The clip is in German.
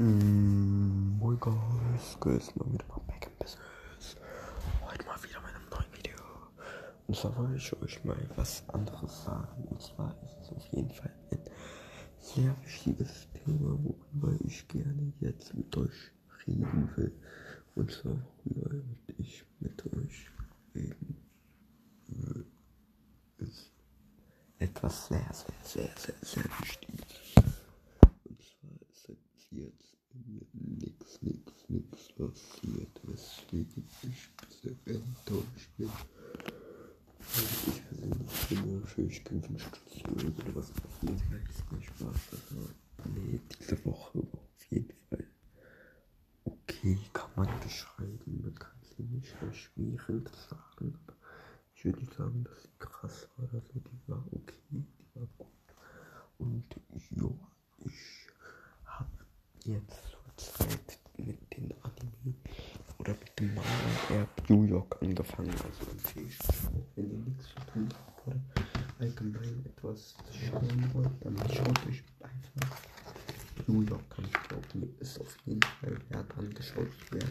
Mm, moin guys, guys, mal wieder mal back in business. Heute mal wieder mit einem neuen Video. Und zwar wollte ich euch mal was anderes sagen. Und zwar ist es auf jeden Fall ein sehr wichtiges Thema, worüber ich gerne jetzt mit euch reden will. Und zwar worüber ich mit euch reden will. Ist etwas sehr, sehr, sehr, sehr, sehr wichtiges. Und zwar ist jetzt nix, nix, nix passiert, weswegen ich bisschen enttäuscht bin. Also ich persönlich bin natürlich gewünscht, dass oder was passiert. Vielleicht nicht Spaß, also nee, diese Woche war auf jeden Fall okay, kann man beschreiben. Man kann sie nicht erschwierend sagen, aber ich würde sagen, dass sie krass war oder so. Die war okay, die war gut. Und ja, ich habe jetzt zur Zeit mit den Anime oder mit dem Manga eher New York angefangen. Also empfehle ich wenn ihr nichts zu tun habt oder allgemein etwas schauen wollt, dann schaut euch einfach New York kann ich glauben, ist auf jeden Fall wert angeschaut zu werden.